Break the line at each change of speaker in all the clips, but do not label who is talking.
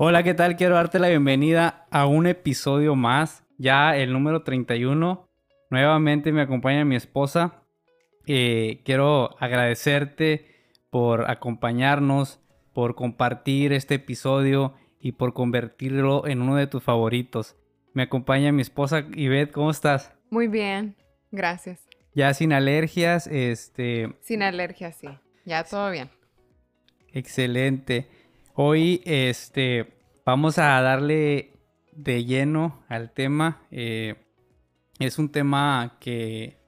Hola, ¿qué tal? Quiero darte la bienvenida a un episodio más, ya el número 31. Nuevamente me acompaña mi esposa. Eh, quiero agradecerte por acompañarnos, por compartir este episodio y por convertirlo en uno de tus favoritos. Me acompaña mi esposa Ivette, ¿cómo estás?
Muy bien, gracias.
Ya sin alergias, este...
Sin alergias, sí. Ya todo bien.
Excelente. Hoy, este, vamos a darle de lleno al tema. Eh, es un tema que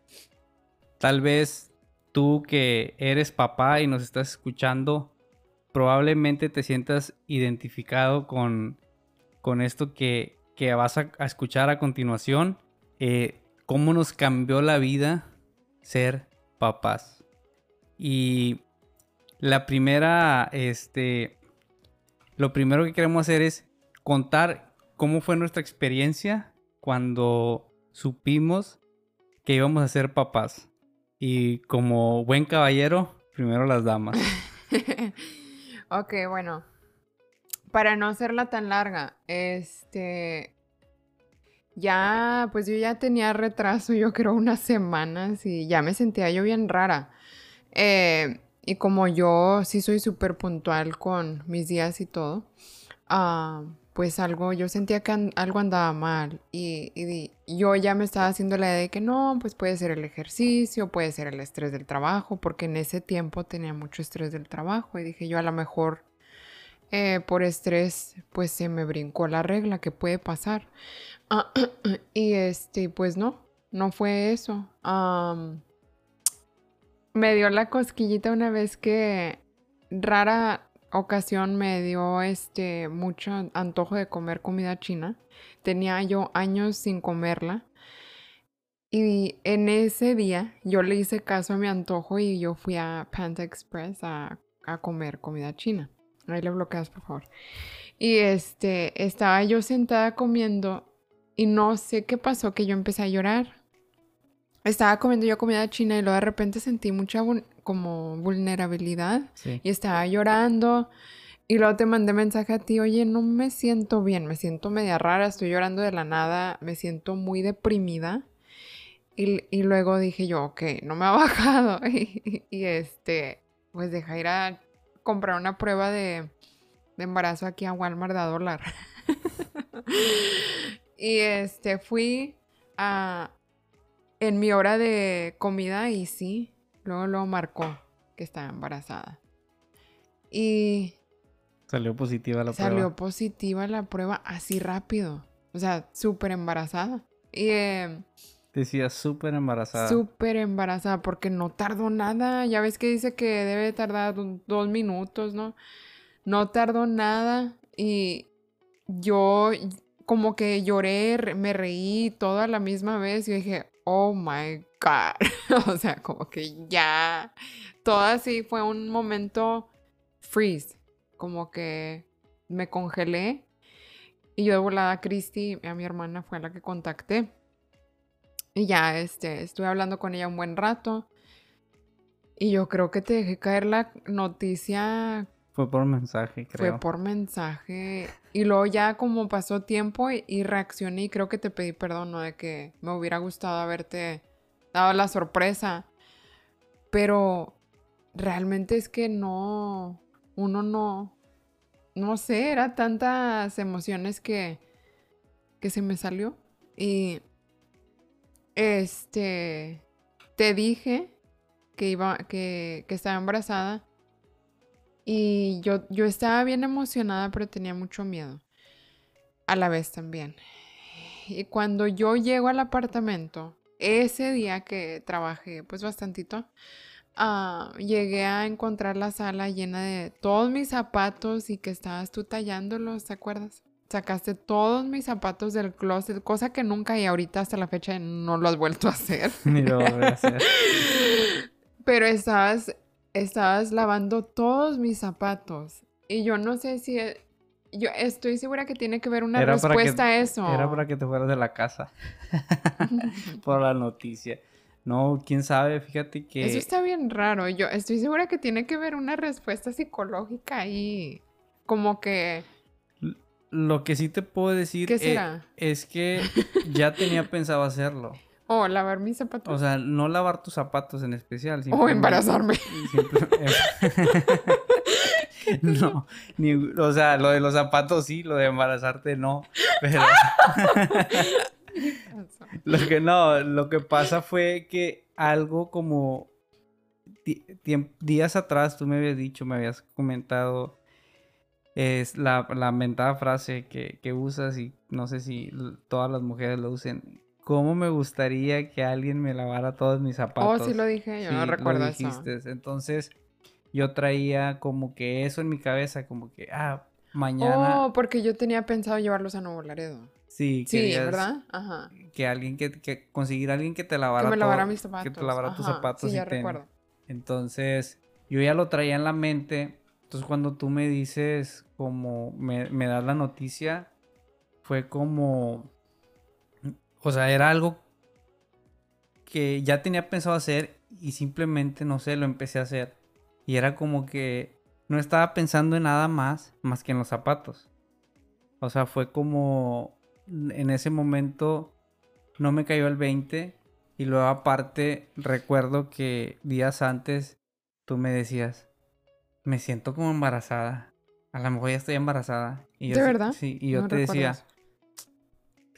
tal vez tú que eres papá y nos estás escuchando, probablemente te sientas identificado con, con esto que, que vas a, escuchar a continuación. Eh, cómo nos cambió la vida ser papás. Y la primera, este, lo primero que queremos hacer es contar cómo fue nuestra experiencia cuando supimos que íbamos a ser papás. Y como buen caballero, primero las damas.
ok, bueno. Para no hacerla tan larga, este. Ya, pues yo ya tenía retraso, yo creo, unas semanas y ya me sentía yo bien rara. Eh, y como yo sí soy súper puntual con mis días y todo, uh, pues algo, yo sentía que algo andaba mal y, yo ya me estaba haciendo la idea de que no, pues puede ser el ejercicio, puede ser el estrés del trabajo, porque en ese tiempo tenía mucho estrés del trabajo y dije yo a lo mejor eh, por estrés pues se me brincó la regla que puede pasar. y este, pues no, no fue eso. Me dio la cosquillita una vez que rara ocasión me dio este mucho antojo de comer comida china. Tenía yo años sin comerla. Y en ese día yo le hice caso a mi antojo y yo fui a Panda Express a, a comer comida china. Ahí le bloqueas, por favor. Y este, estaba yo sentada comiendo y no sé qué pasó que yo empecé a llorar estaba comiendo yo comida china y luego de repente sentí mucha como vulnerabilidad y estaba llorando y luego te mandé mensaje a ti, oye, no me siento bien, me siento media rara, estoy llorando de la nada, me siento muy deprimida. Y, y luego dije yo, ok, no me ha bajado. y, y, este, pues deja ir a comprar una prueba de, de embarazo aquí a Walmart a dólar. y este, fui a, en mi hora de comida y sí, luego lo marcó que estaba embarazada. Y...
Salió positiva la prueba.
Salió positiva la prueba así rápido. O sea, súper embarazada. Y... Eh,
Decía súper embarazada.
Súper embarazada porque no tardó nada. Ya ves que dice que debe tardar dos minutos, ¿no? No tardó nada y yo como que lloré, me reí toda la misma vez y dije, oh my God. o sea, como que ya, todo así fue un momento freeze, como que me congelé. Y yo de volada a Christy, a mi hermana, fue la que contacté. Y ya, este, estuve hablando con ella un buen rato. Y yo creo que te dejé caer la noticia
fue por mensaje, creo.
Fue por mensaje. Y luego ya como pasó tiempo y, reaccioné y creo que te pedí perdón, ¿no? De que me hubiera gustado haberte dado la sorpresa. Pero realmente es que no, uno no, no sé, era tantas emociones que, que se me salió. Y, este, te dije que iba, que, que estaba embarazada y yo, yo estaba bien emocionada, pero tenía mucho miedo. A la vez también. Y cuando yo llego al apartamento, ese día que trabajé pues bastantito, uh, llegué a encontrar la sala llena de todos mis zapatos y que estabas tú tallándolos, ¿te acuerdas? Sacaste todos mis zapatos del closet, cosa que nunca y ahorita hasta la fecha no lo has vuelto a hacer. Ni lo voy a hacer. Pero estabas estabas lavando todos mis zapatos. Y yo no sé si... E, yo estoy segura que tiene que ver una respuesta a eso.
Era para que te fueras de la casa. Por la noticia. No, quién sabe, fíjate que...
Eso está bien raro. Yo estoy segura que tiene que ver una respuesta psicológica ahí. Como que...
Lo que sí te puedo decir
¿Qué
eh,
será?
es que ya tenía pensado hacerlo.
Oh, lavar mis zapatos.
O sea, no lavar tus zapatos en especial.
o embarazarme.
simple- no, ni, o sea, lo de los zapatos sí, lo de embarazarte no. Pero lo que no, lo que pasa fue que algo como días atrás tú me habías dicho, me habías comentado es la, la mentada frase que, que usas y no sé si todas las mujeres lo usen. ¿Cómo me gustaría que alguien me lavara todos mis
Oh,
zapatos?
sí lo dije, yo
Sí,
no
lo
recuerdo eso.
dijiste. Entonces, yo traía como que eso en mi cabeza, como que, ah, mañana.
Oh, porque yo tenía pensado llevarlos a Nuevo Laredo.
sí,
Sí, ¿verdad? Ajá.
Que alguien que, que conseguir a alguien que te lavara
Que me
todo-
lavara mis zapatos.
Que te lavara tus zapatos
Sí,
y
ya
tenis.
recuerdo.
Entonces, yo ya lo traía en la mente. Entonces, cuando tú me dices, como me, me das la noticia, fue como. O sea, era algo que ya tenía pensado hacer y simplemente, no sé, lo empecé a hacer. Y era como que no estaba pensando en nada más, más que en los zapatos. O sea, fue como. En ese momento no me cayó el 20. Y luego aparte recuerdo que días antes tú me decías, me siento como embarazada. A lo mejor ya estoy embarazada. Y yo
¿De verdad?
Sí, y yo
No
te decía.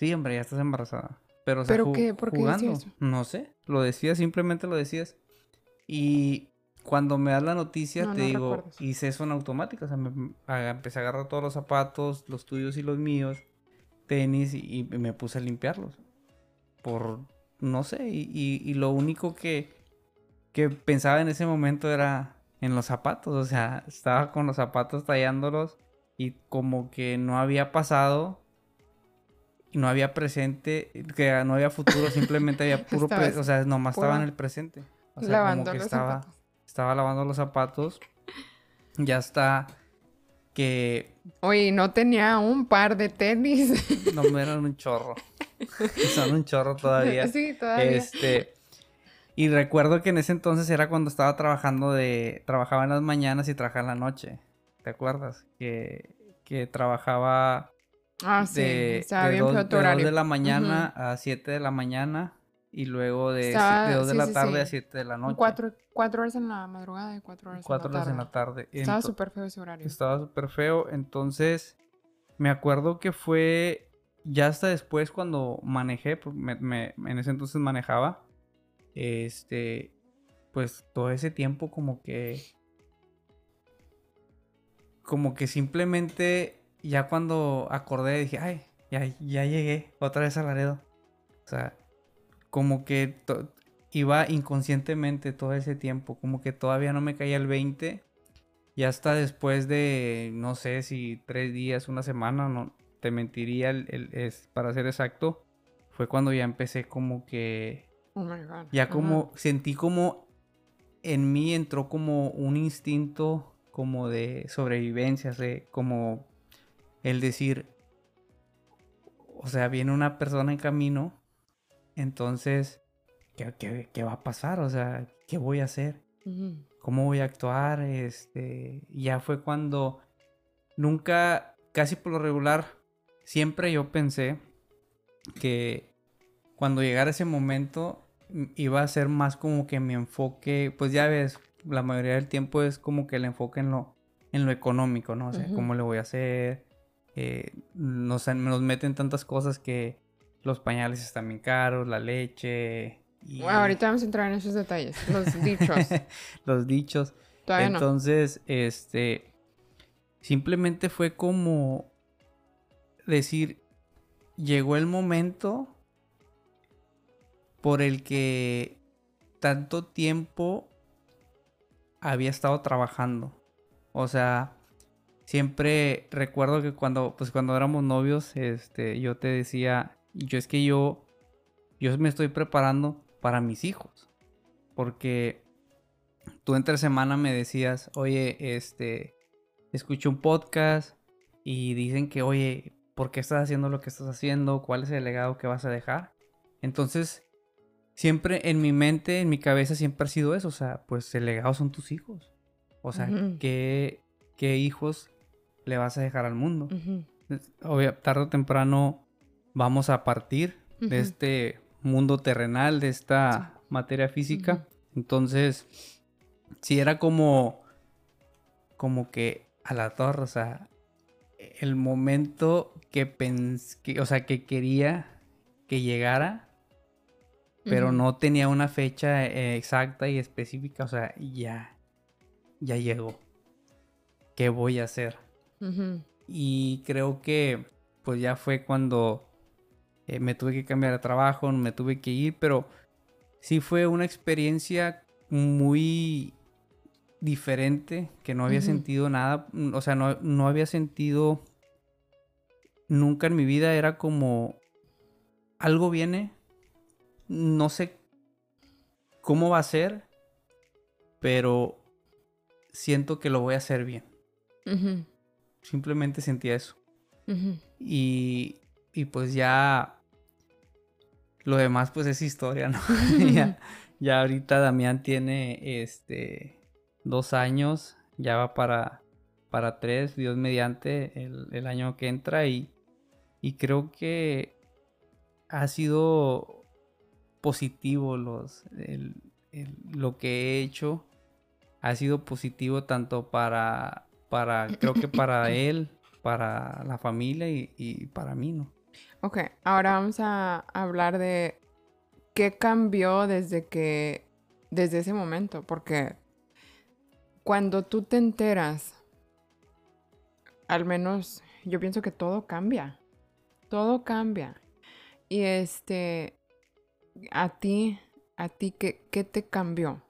Sí, hombre, ya estás embarazada. Pero, o sea,
¿Pero qué? ¿Por qué
jugando.
eso?
No sé, lo decías, simplemente lo decías. Y cuando me das la noticia,
No,
te
no
digo,
recuerdo eso.
hice eso en automático. O sea, me, a- empecé a agarrar todos los zapatos, los tuyos y los míos, tenis, y, y me puse a limpiarlos. Por, no sé, y, y- y lo único que, que pensaba en ese momento era en los zapatos. O sea, estaba con los zapatos tallándolos y como que no había pasado. No había presente, que no había futuro, simplemente había puro, pre- o sea, nomás estaba en el presente. O sea, como
Lavando
que
los
estaba,
zapatos.
estaba lavando los zapatos. Ya está que
Oye, no tenía un par de tenis.
no me eran un chorro. Son un chorro todavía.
sí, todavía.
Este, y recuerdo que en ese entonces era cuando estaba trabajando de, trabajaba en las mañanas y trabajaba en la noche. ¿Te acuerdas? Que, que trabajaba
Ah, sí.
de,
Estaba
de
bien
dos, de
tu
dos
horario.
de la mañana a 7 de la mañana y luego de,
Estaba-
de 2 de
sí,
la
sí,
tarde
sí.
a 7 de la noche.
Cuatro, cuatro horas en la madrugada y cuatro horas
Cuatro
en la
horas en la tarde.
Estaba súper feo ese horario.
Estaba súper feo. Entonces, me acuerdo que fue ya hasta después cuando manejé, pues, me- me- en ese entonces manejaba. Este, pues todo ese tiempo como que... Como que simplemente ya cuando acordé dije, ay, ya, ya llegué otra vez a Laredo. O sea, como que iba inconscientemente todo ese tiempo, como que todavía no me caía el 20 y hasta después de, no sé si tres días, una semana, no te mentiría, el, el- es, para ser exacto, fue cuando ya empecé como que,
Oh my God.
ya como, sentí como en mí entró como un instinto como de sobrevivencia, de como el decir, o sea, viene una persona en camino, entonces, ¿qué, qué, qué va a pasar? O sea, ¿qué voy a hacer? Cómo voy a actuar, este, ya fue cuando nunca, casi por lo regular, siempre yo pensé que cuando llegara ese momento iba a ser más como que mi enfoque, pues ya ves, la mayoría del tiempo es como que el enfoque en lo, en lo económico, ¿no? O sea, cómo le voy a hacer, eh, nos, nos meten tantas cosas que los pañales están bien caros, la leche. Y...
Bueno, ahorita vamos a entrar en esos detalles. Los dichos.
los dichos.
Todavía no.
Entonces, este, simplemente fue como decir, llegó el momento por el que tanto tiempo había estado trabajando. O sea, siempre recuerdo que cuando, pues cuando éramos novios, este, yo te decía, yo es que yo, yo me estoy preparando para mis hijos. Porque tú entre semana me decías, oye, este, escuché un podcast y dicen que, oye, ¿por qué estás haciendo lo que estás haciendo? ¿Cuál es el legado que vas a dejar? Entonces, siempre en mi mente, en mi cabeza, siempre ha sido eso. O sea, pues el legado son tus hijos. O sea. ¿qué, qué hijos le vas a dejar al mundo?
Ujú.
tarde o temprano vamos a partir de este mundo terrenal, de esta materia física. Entonces, si era como, como que a la torre, o sea, el momento que pensé, o sea, que quería que llegara, pero no tenía una fecha eh, exacta y específica, o sea, ya, ya llegó. ¿Qué voy a hacer? Y creo que, pues ya fue cuando eh, me tuve que cambiar de trabajo, me tuve que ir, pero sí fue una experiencia muy diferente, que no había sentido nada, o sea, no, no había sentido nunca en mi vida, era como algo viene, no sé cómo va a ser, pero siento que lo voy a hacer bien. Simplemente sentía eso. y, y, pues ya lo demás pues es historia, ¿no? ya, ahorita Damián tiene este dos años, ya va para, para tres, Dios mediante, el, el año que entra y, y creo que ha sido positivo los, lo que he hecho. Ha sido positivo tanto para, para creo que para él, para la familia y, para mí, ¿no?
Ok, ahora vamos a hablar de qué cambió desde que, desde ese momento, porque cuando tú te enteras, al menos yo pienso que todo cambia, todo cambia. Y este, a ti, a ti, ¿qué, ¿qué, te cambió?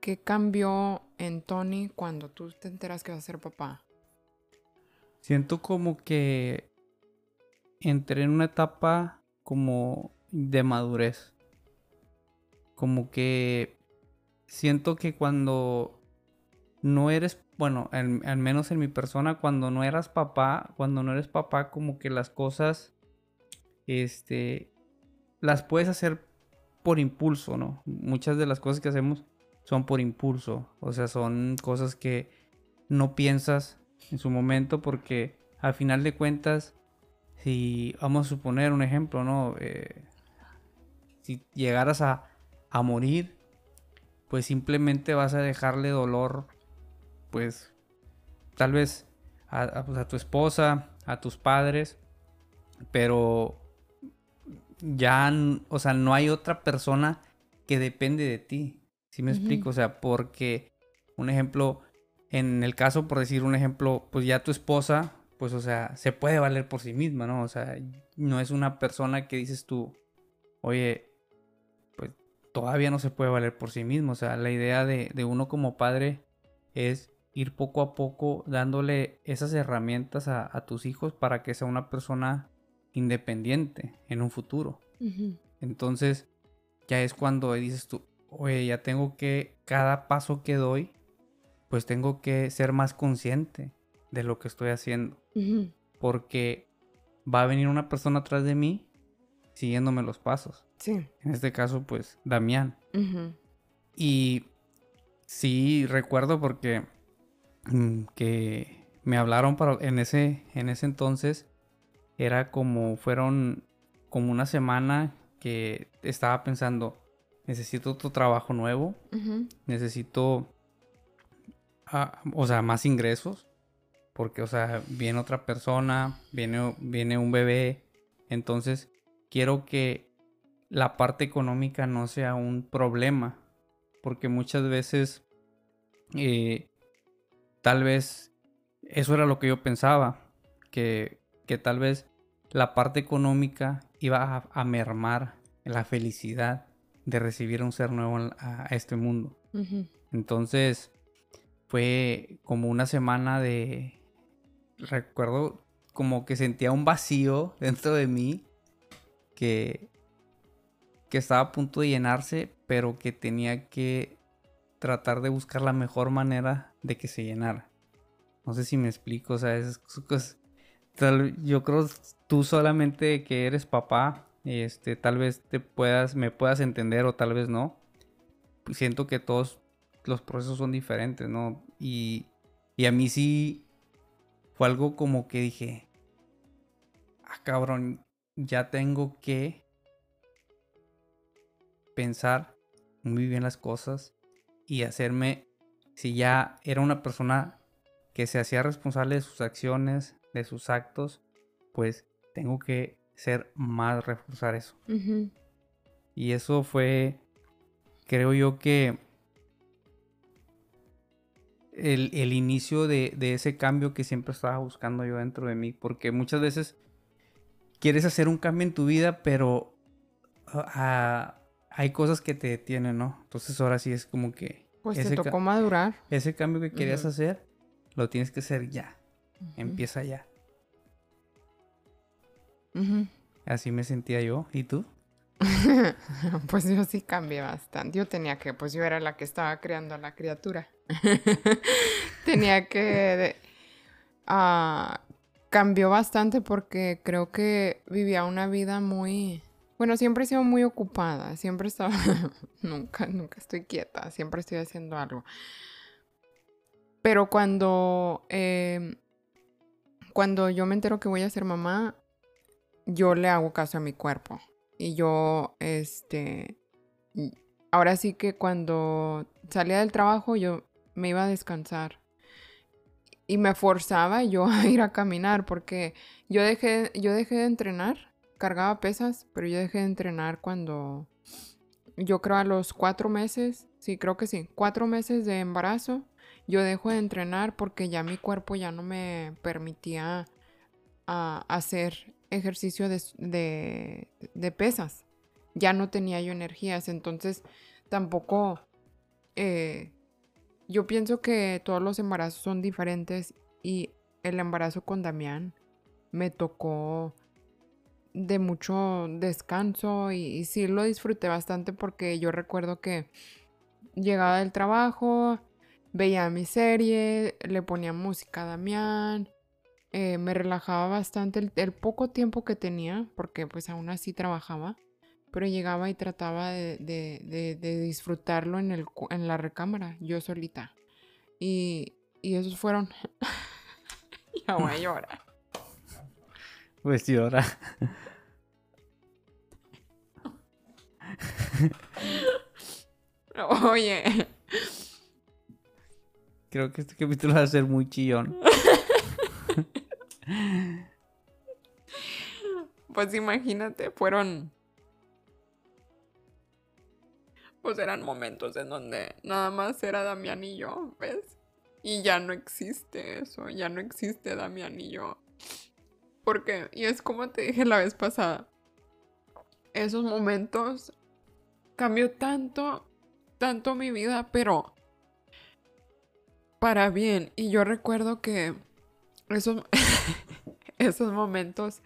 ¿Qué cambió en Tony cuando tú te enteras que vas a ser papá?
Siento como que entré en una etapa como de madurez. Como que siento que cuando no eres, bueno, al menos en mi persona, cuando no eras papá, cuando no eres papá, como que las cosas este, las puedes hacer por impulso, ¿no? Muchas de las cosas que hacemos son por impulso, o sea, son cosas que no piensas en su momento porque al final de cuentas, si vamos a suponer un ejemplo, ¿no? Eh, si llegaras a, a morir, pues simplemente vas a dejarle dolor, pues tal vez a, a, pues, tu esposa, a tus padres, pero ya, o sea, no hay otra persona que depende de ti. ¿Sí me explico? O sea, porque, un ejemplo, en el caso, por decir un ejemplo, pues ya tu esposa, pues, o sea, se puede valer por sí misma, ¿no? O sea, no es una persona que dices tú, oye, pues todavía no se puede valer por sí mismo. O sea, la idea de, de uno como padre es ir poco a poco dándole esas herramientas a, a tus hijos para que sea una persona independiente en un futuro. Entonces, ya es cuando dices tú, oye, ya tengo que, cada paso que doy, pues tengo que ser más consciente de lo que estoy haciendo. Porque va a venir una persona atrás de mí siguiéndome los pasos.
Sí.
En este caso, pues, Damián. Y sí, recuerdo porque mm, que me hablaron para, en, ese, en ese entonces era como fueron como una semana que estaba pensando, necesito otro trabajo nuevo, necesito, ah, o sea, más ingresos, porque, o sea, viene otra persona, viene, viene un bebé, entonces quiero que la parte económica no sea un problema, porque muchas veces, eh, tal vez, eso era lo que yo pensaba, que que tal vez la parte económica iba a, mermar la felicidad de recibir a un ser nuevo a, este mundo. Entonces fue como una semana de... Recuerdo como que sentía un vacío dentro de mí que, que estaba a punto de llenarse, pero que tenía que tratar de buscar la mejor manera de que se llenara. No sé si me explico, o sea, es, es, yo creo tú solamente que eres papá, este, tal vez te puedas, me puedas entender o tal vez no. Siento que todos los procesos son diferentes, ¿no? Y, y a mí sí fue algo como que dije, cabrón, ya tengo que pensar muy bien las cosas y hacerme, si ya era una persona que se hacía responsable de sus acciones, de sus actos, pues tengo que ser más reforzar eso. Y eso fue, creo yo que el, inicio de, ese cambio que siempre estaba buscando yo dentro de mí, porque muchas veces quieres hacer un cambio en tu vida, pero ah, hay cosas que te detienen, ¿no? Entonces ahora sí es como que...
Pues te tocó madurar.
Ese cambio que querías hacer, lo tienes que hacer ya. Empieza ya. Así me sentía yo. ¿Y tú?
pues yo sí cambié bastante. Yo tenía que, pues yo era la que estaba creando a la criatura. tenía que... Uh, cambió bastante porque creo que vivía una vida muy... Bueno, siempre he sido muy ocupada, siempre estaba... nunca, nunca estoy quieta, siempre estoy haciendo algo. Pero cuando... Em, cuando yo me entero que voy a ser mamá, yo le hago caso a mi cuerpo. Y yo, este, ahora sí que cuando salía del trabajo yo me iba a descansar. Y me forzaba yo a ir a caminar porque yo dejé, yo dejé de entrenar, cargaba pesas, pero yo dejé de entrenar cuando, yo creo a los cuatro meses, sí, creo que sí, cuatro meses de embarazo, yo dejo de entrenar porque ya mi cuerpo ya no me permitía ah, hacer ejercicio de, pesas. Ya no tenía yo energías, entonces tampoco... Eh, yo pienso que todos los embarazos son diferentes y el embarazo con Damián me tocó de mucho descanso y, y, sí lo disfruté bastante porque yo recuerdo que llegaba del trabajo, veía mi serie, le ponía música a Damián, eh, me relajaba bastante el, poco tiempo que tenía, porque pues aún así trabajaba, pero llegaba y trataba de, disfrutarlo en, el, en la recámara, yo solita. Y, y esos fueron... ya voy a llorar.
Pues llora.
Oye.
Creo que este capítulo va a ser muy chillón.
Pues imagínate, fueron... Pues eran momentos en donde nada más era Damián y yo, ¿ves? Y ya no existe eso, ya no existe Damián y yo. Porque, y es como te dije la vez pasada, esos momentos cambió tanto, tanto mi vida, pero para bien. Y yo recuerdo que esos, esos momentos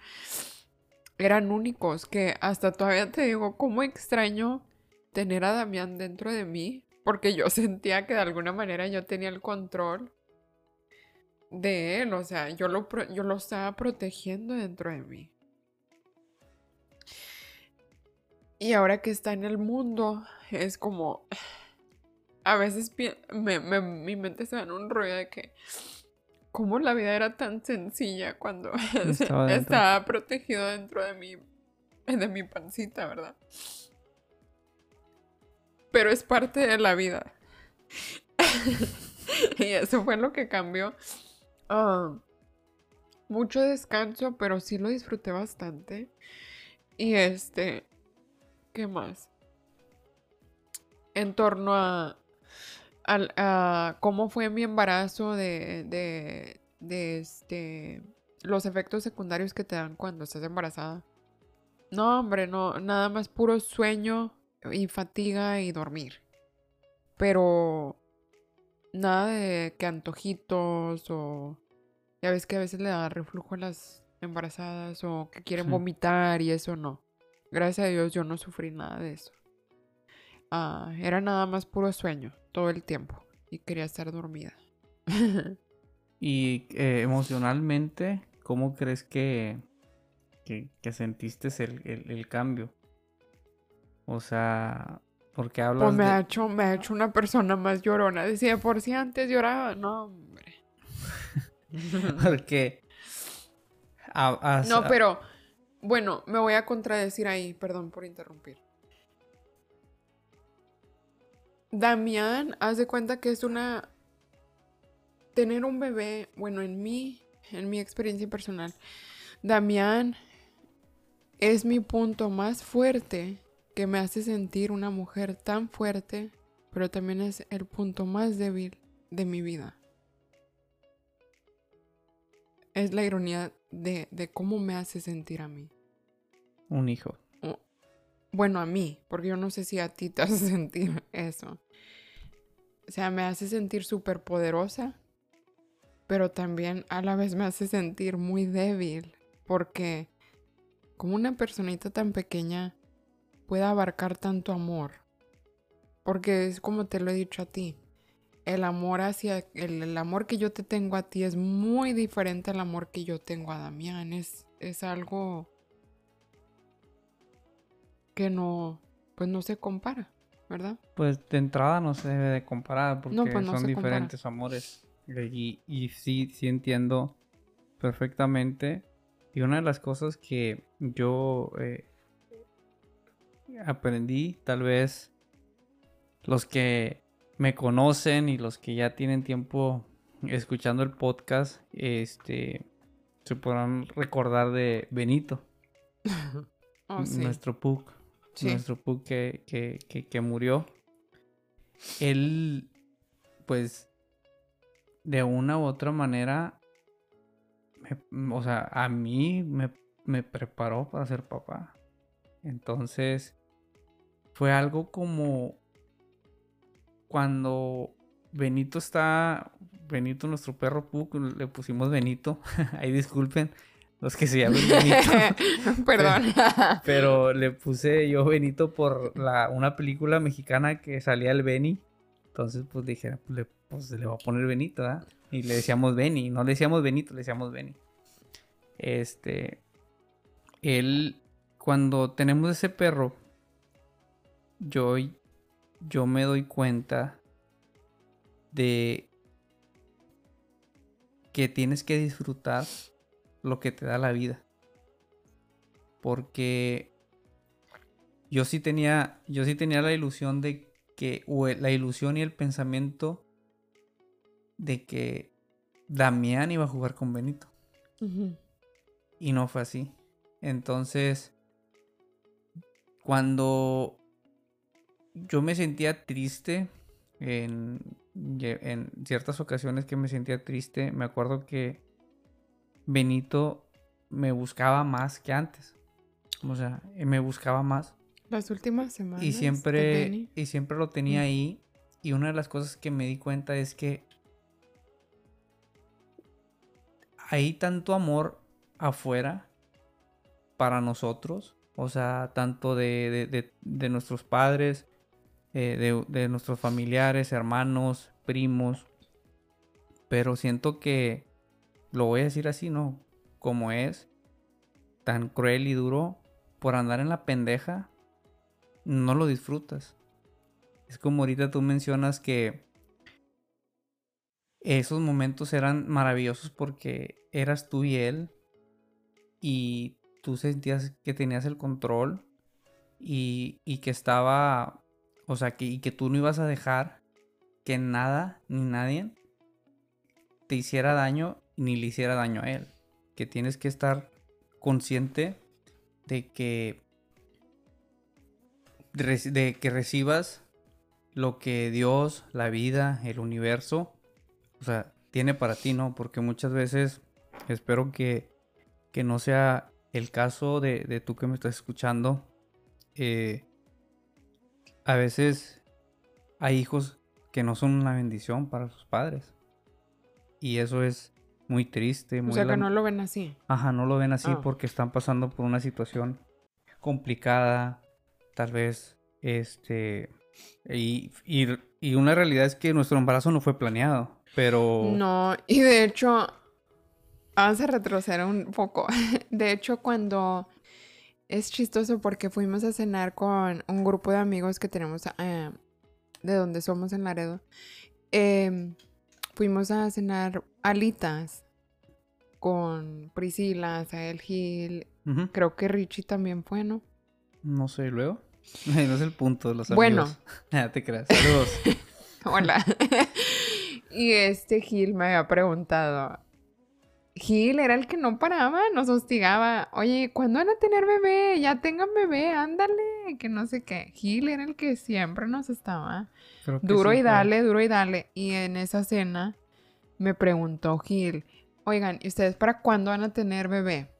eran únicos, que hasta todavía te digo, cómo extraño tener a Damián dentro de mí, porque yo sentía que de alguna manera yo tenía el control de él, o sea, yo lo, yo lo estaba protegiendo dentro de mí. Y ahora que está en el mundo, es como... A veces mi mente se da en un rollo de que cómo la vida era tan sencilla cuando estaba, protegido dentro de mi, de mi pancita, ¿verdad? Pero es parte de la vida. y eso fue lo que cambió. Ah, mucho descanso, pero sí lo disfruté bastante. Y este, ¿qué más? En torno a a cómo fue mi embarazo, de, de, de este, los efectos secundarios que te dan cuando estás embarazada. No, hombre, no, nada más puro sueño y fatiga y dormir. Pero nada de que antojitos o ya ves que a veces le da reflujo a las embarazadas o que quieren vomitar y eso no. Gracias a Dios yo no sufrí nada de eso. Ah, era nada más puro sueño todo el tiempo y quería estar dormida.
y eh, emocionalmente, ¿cómo crees que, que, sentiste el, cambio? O sea, porque hablas
Pues me, ha hecho, me ha hecho una persona más llorona. Decía, por si antes lloraba. No, hombre.
porque...
no, pero bueno, me voy a contradecir ahí, perdón por interrumpir. Damián, haz de cuenta que es una... Tener un bebé, bueno, en mí, en mi experiencia personal, Damián es mi punto más fuerte que me hace sentir una mujer tan fuerte, pero también es el punto más débil de mi vida. Es la ironía de, de cómo me hace sentir a mí.
Un hijo.
Bueno, a mí, porque yo no sé si a ti te hace sentir eso. O sea, me hace sentir súper poderosa, pero también a la vez me hace sentir muy débil, porque como una personita tan pequeña puede abarcar tanto amor. Porque es como te lo he dicho a ti, el amor hacia, el, amor que yo te tengo a ti es muy diferente al amor que yo tengo a Damián. Es, es algo que no, pues no se compara, ¿verdad?
Pues de entrada no se debe de comparar porque no, pues no son diferentes compara. amores. Y, y sí, sí entiendo perfectamente. Y una de las cosas que yo eh, aprendí, tal vez los que me conocen y los que ya tienen tiempo escuchando el podcast, este, se podrán recordar de Benito,
oh, sí.
nuestro Puck, nuestro Puck que, que, que, murió. Él, pues, de una u otra manera, o sea, a mí me, me preparó para ser papá. Entonces, fue algo como cuando Benito está, Benito nuestro perro Puck, le pusimos Benito, ahí disculpen los que se llaman Benito.
Perdón.
Pero, pero, le puse yo Benito por la, una película mexicana que salía el Beni. Entonces pues dije, pues le, pues, le voy a poner Benito, ¿verdad? Y le decíamos Beni, no le decíamos Benito, le decíamos Beni. Este, él, cuando tenemos ese perro, yo yo me doy cuenta de que tienes que disfrutar lo que te da la vida. Porque yo sí tenía, yo sí tenía la ilusión de que, o la ilusión y el pensamiento de que Damián iba a jugar con Benito. Uh -huh. Y no fue así. Entonces, cuando yo me sentía triste en, en, ciertas ocasiones que me sentía triste. Me acuerdo que Benito me buscaba más que antes. O sea, me buscaba más.
Las últimas semanas.
Y siempre, y siempre lo tenía ahí. Y una de las cosas que me di cuenta es que hay tanto amor afuera para nosotros. O sea, tanto de, de, de, de nuestros padres, eh, de, de, nuestros familiares, hermanos, primos. Pero siento que, lo voy a decir así, ¿no? Como es, tan cruel y duro, por andar en la pendeja, no lo disfrutas. Es como ahorita tú mencionas que esos momentos eran maravillosos porque eras tú y él y tú sentías que tenías el control y, y que estaba o sea, que, y que tú no ibas a dejar que nada ni nadie te hiciera daño ni le hiciera daño a él. Que tienes que estar consciente de que de que recibas lo que Dios, la vida, el universo, o sea, tiene para ti, ¿no? Porque muchas veces espero que, que no sea el caso de, de tú que me estás escuchando. Eh, a veces hay hijos que no son una bendición para sus padres. Y eso es muy triste. Muy
o sea, que no lo ven así.
Ajá, no lo ven así oh. porque están pasando por una situación complicada, tal vez, este... Y, y, y una realidad es que nuestro embarazo no fue planeado, pero...
No, y de hecho, vamos a retroceder un poco. De hecho, cuando es chistoso porque fuimos a cenar con un grupo de amigos que tenemos eh, de donde somos en Laredo. Eh, fuimos a cenar alitas con Priscila, Sael Gil. Creo que Richie también fue, ¿no?
No sé, ¿y luego. no es el punto de los
Bueno.
amigos. Ya te creas. Saludos.
Hola. y este Gil me había preguntado. Gil era el que no paraba, nos hostigaba. Oye, ¿cuándo van a tener bebé? Ya tengan bebé, ándale. Que no sé qué. Gil era el que siempre nos estaba. Duro
sí
y dale, duro y dale. Y en esa cena me preguntó Gil, oigan, ¿y ustedes para cuándo van a tener bebé?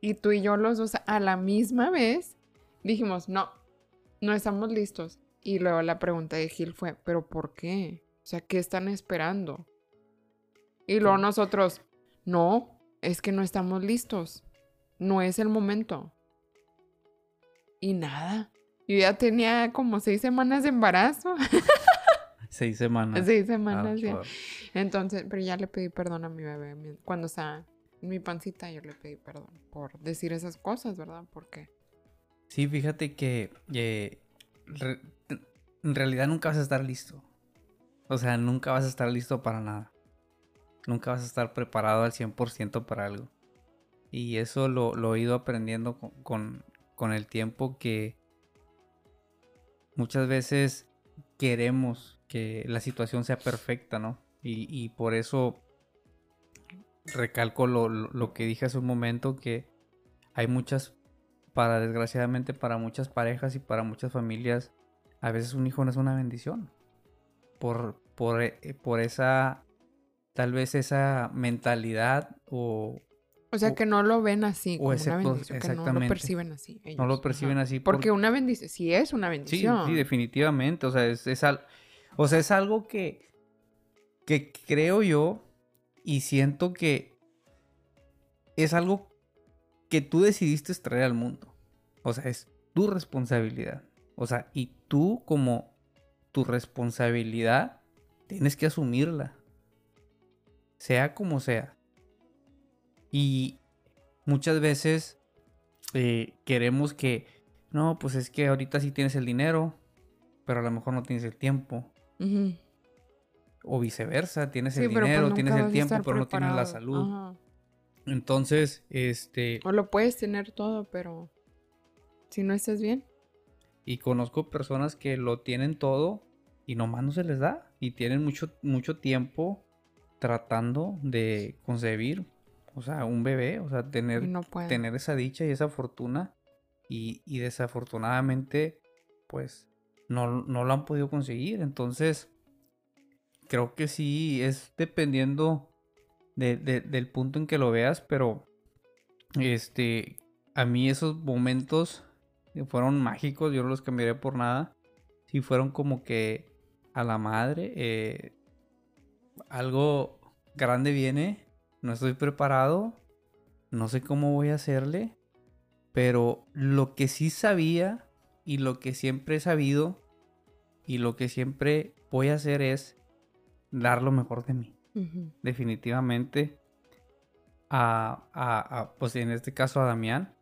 Y tú y yo los dos a la misma vez dijimos, no, no estamos listos. Y luego la pregunta de Gil fue, ¿pero por qué? O sea, ¿qué están esperando? Y luego nosotros, no, es que no estamos listos. No es el momento. Y nada. Yo ya tenía como seis semanas de embarazo.
Seis semanas.
Seis semanas ya. Entonces, pero ya le pedí perdón a mi bebé. Cuando estaba en mi pancita, yo le pedí perdón por decir esas cosas, ¿verdad? Porque
Sí, fíjate que eh, re- en realidad nunca vas a estar listo. O sea, nunca vas a estar listo para nada. Nunca vas a estar preparado al 100% para algo. Y eso lo, lo he ido aprendiendo con, con- con el tiempo que muchas veces queremos que la situación sea perfecta, ¿no? Y, y por eso recalco lo, lo- que dije hace un momento, que hay muchas, para desgraciadamente para muchas parejas y para muchas familias, a veces un hijo no es una bendición. Por, por, eh, por esa, tal vez esa mentalidad o
O sea,
O-
que no lo ven así,
o
como
ese
una
pro-
bendición, que no lo perciben así.
no lo perciben
ajá.
así.
Porque
por-
una bendición, sí es una
Sí,
bendición.
sí, definitivamente. O sea, es, es al- o sea, es algo que, que creo yo y siento que es algo que tú decidiste traer al mundo. O sea, es tu responsabilidad. O sea, y tú como tu responsabilidad tienes que asumirla. Sea como sea. Y muchas veces eh, queremos que, no, pues es que ahorita sí tienes el dinero, pero a lo mejor no tienes el tiempo. O viceversa, tienes
Sí,
el
pues
dinero, tienes el tiempo, pero no tienes la salud.
Ajá.
Entonces, este,
O lo puedes tener todo, pero si no estás bien.
y conozco personas que lo tienen todo y nomás no se les da. Y tienen mucho, mucho tiempo tratando de concebir, o sea, un bebé, o sea, tener,
no
tener esa dicha y esa fortuna. Y, y desafortunadamente, pues, no, no lo han podido conseguir. Entonces, creo que sí, es dependiendo de- de- del punto en que lo veas, pero, este, a mí esos momentos fueron mágicos, yo no los cambiaría por nada. Sí fueron como que a la madre, eh, algo grande viene, no estoy preparado, no sé cómo voy a hacerle, pero lo que sí sabía y lo que siempre he sabido y lo que siempre voy a hacer es dar lo mejor de mí, definitivamente. A, a- a, pues en este caso a Damián,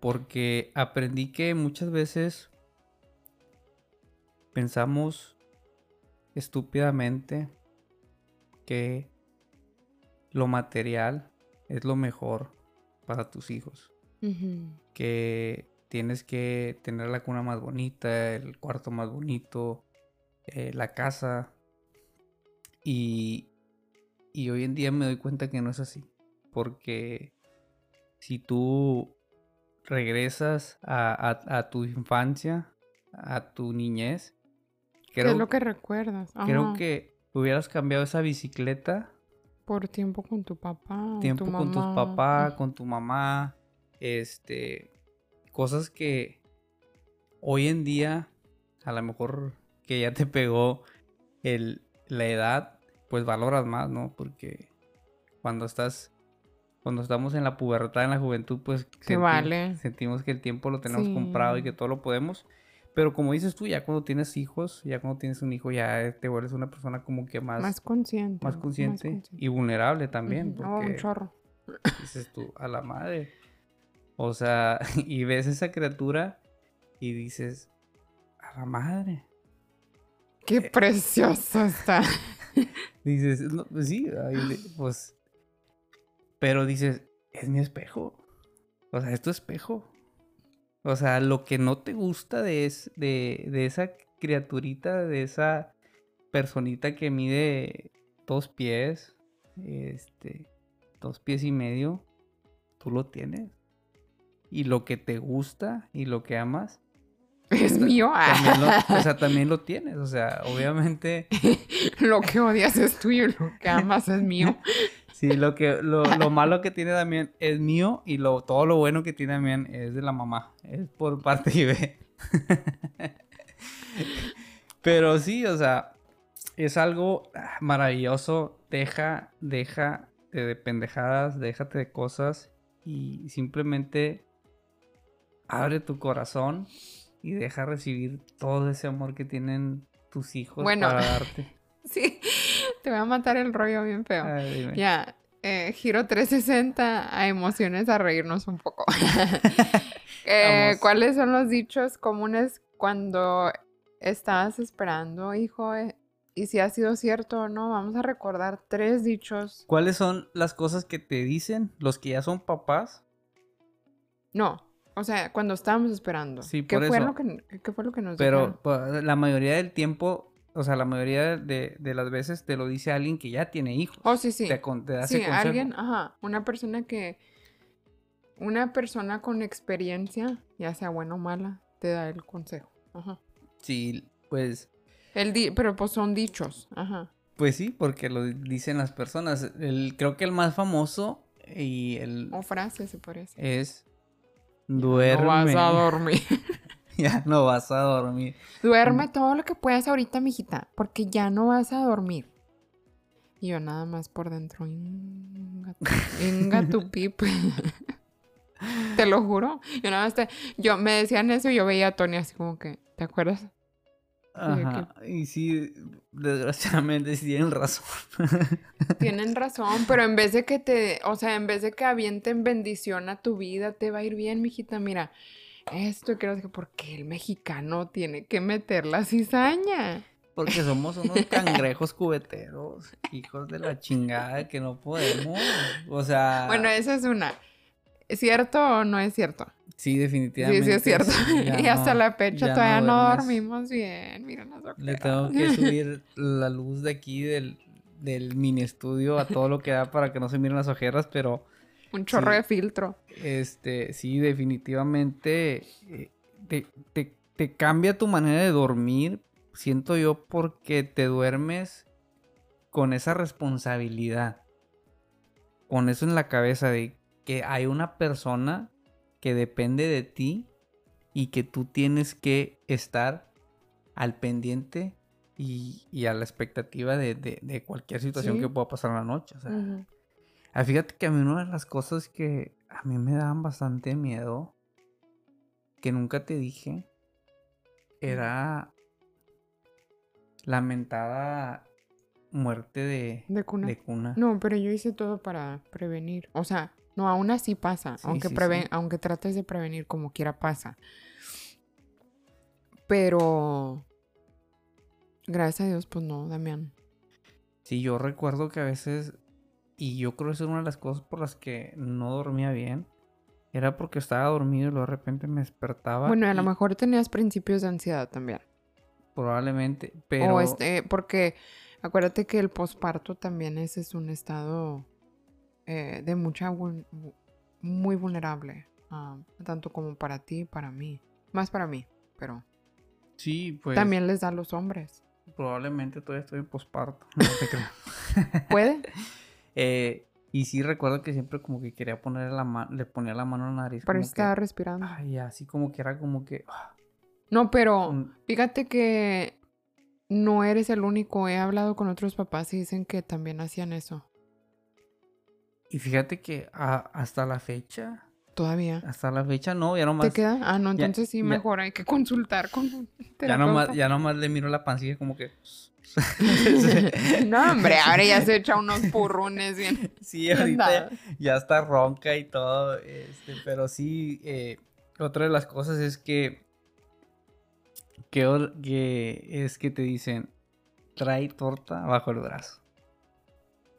porque aprendí que muchas veces pensamos estúpidamente que lo material es lo mejor para tus hijos. Que tienes que tener la cuna más bonita, el cuarto más bonito, eh, la casa. Y, y hoy en día me doy cuenta que no es así. Porque si tú regresas a, a- a tu infancia, a tu niñez,
¿Qué
creo,
es lo que recuerdas?
creo que hubieras cambiado esa bicicleta
Por tiempo con tu papá.
tiempo
tu
con tus
mamá.
papás, con tu mamá, este, cosas que hoy en día, a lo mejor que ya te pegó el, la edad, pues valoras más, ¿no? Porque cuando estás, cuando estamos en la pubertad, en la juventud, pues
vale.
sentimos que el tiempo lo tenemos comprado y que todo lo podemos. Pero como dices tú, ya cuando tienes hijos, ya cuando tienes un hijo, ya te vuelves una persona como que más,
Más consciente.
más consciente y vulnerable también.
Ujú. Oh, un chorro.
dices tú, a la madre. O sea, y ves esa criatura y dices, a la madre.
Qué
Eh,
precioso está.
Dices, no, pues sí, pues. Pero dices, es mi espejo. O sea, es tu espejo. O sea, lo que no te gusta de, es, de, de esa criaturita, de esa personita que mide dos pies, este, dos pies y medio, tú lo tienes. Y lo que te gusta y lo que amas.
Es mío.
También lo, o sea, también lo tienes. O sea, obviamente.
lo que odias es tuyo y lo que amas es mío.
Sí, lo que lo, lo, malo que tiene también es mío y lo, todo lo bueno que tiene también es de la mamá. Es por parte de. Pero sí, o sea, es algo ah, maravilloso. Deja, deja de pendejadas, déjate de cosas y simplemente abre tu corazón y deja recibir todo ese amor que tienen tus hijos para darte.
Sí, te voy a matar el rollo bien feo. ya, eh, giro 360 a emociones a reírnos un poco. Eh, ¿Cuáles son los dichos comunes cuando estás esperando, hijo? Eh, y si ha sido cierto o no, vamos a recordar tres dichos.
¿Cuáles son las cosas que te dicen los que ya son papás?
No, o sea, cuando estábamos esperando. Sí, ¿Qué fue Lo que, ¿Qué fue lo que nos
Pero pues, la mayoría del tiempo, o sea, la mayoría de, las veces te lo dice alguien que ya tiene hijos.
Oh, sí, sí.
Te,
te sí, alguien, ajá, una persona que, una persona con experiencia, ya sea buena o mala, te da el consejo. Ajá.
Sí, pues
el pero pues son dichos, ajá.
Pues sí, porque lo dicen las personas. El, creo que el más famoso y el...
O frase se parece.
Es... Duerme. No
vas a dormir.
ya no vas a dormir.
Duerme todo lo que puedas ahorita, mijita, porque ya no vas a dormir. Y yo nada más por dentro. Inga tu pip. te lo juro. Yo nada más te... Yo me decían eso y yo veía a Tony así como que, ¿te acuerdas?
Ajá. Y sí, desgraciadamente sí tienen razón.
Tienen razón, pero en vez de que te, o sea, en vez de que avienten bendición a tu vida, te va a ir bien, mijita. Mira, esto quiero decir, ¿por qué el mexicano tiene que meter la cizaña?
Porque somos unos cangrejos cubeteros, hijos de la chingada que no podemos. O sea.
Bueno, esa es una. ¿Es cierto o no es cierto?
Sí, definitivamente.
Sí, sí es cierto. y hasta la fecha todavía no, dormimos bien. Mira
Le tengo que subir la luz de aquí del, del mini estudio a todo lo que da para que no se miren las ojeras, pero...
Un chorro de filtro.
Este, sí, definitivamente eh, te, te, te cambia tu manera de dormir, siento yo, porque te duermes con esa responsabilidad. Con eso en la cabeza de que hay una persona que depende de ti y que tú tienes que estar al pendiente y, a la expectativa de, cualquier situación que pueda pasar en la noche. O sea, Fíjate que a mí una de las cosas que a mí me daban bastante miedo, que nunca te dije, era lamentada muerte de,
de, cuna.
de cuna.
No, pero yo hice todo para prevenir. O sea, no, aún así pasa. aunque, aunque trates de prevenir como quiera pasa. Pero... Gracias a Dios, pues no, Damián.
Sí, yo recuerdo que a veces... Y yo creo que es una de las cosas por las que no dormía bien. Era porque estaba dormido y luego de repente me despertaba.
Bueno, a lo mejor tenías principios de ansiedad también.
Probablemente, pero...
O este, porque acuérdate que el posparto también ese es un estado eh, de mucha, muy vulnerable, ah, tanto como para ti para mí. Más para mí, pero...
Sí, pues...
También les da a los hombres.
Probablemente todavía estoy en posparto, no te creo.
¿Puede?
Eh, y sí recuerdo que siempre como que quería poner la mano, le ponía la mano en la nariz.
Pero estaba respirando.
Ay, así como que era como que... Ah.
No, pero fíjate que no eres el único. He hablado con otros papás y dicen que también hacían eso.
Y fíjate que hasta la fecha.
Todavía.
Hasta la fecha no, ya nomás.
¿Te queda? Ah, no, entonces sí, mejor hay que consultar con
ya nomás, ya nomás le miro la pancilla como que.
no, hombre, ahora ya se echa unos purrunes bien.
Sí, ahorita ya, está ronca y todo. Este, pero sí, eh, otra de las cosas es que, que, que es que te dicen, trae torta bajo el brazo.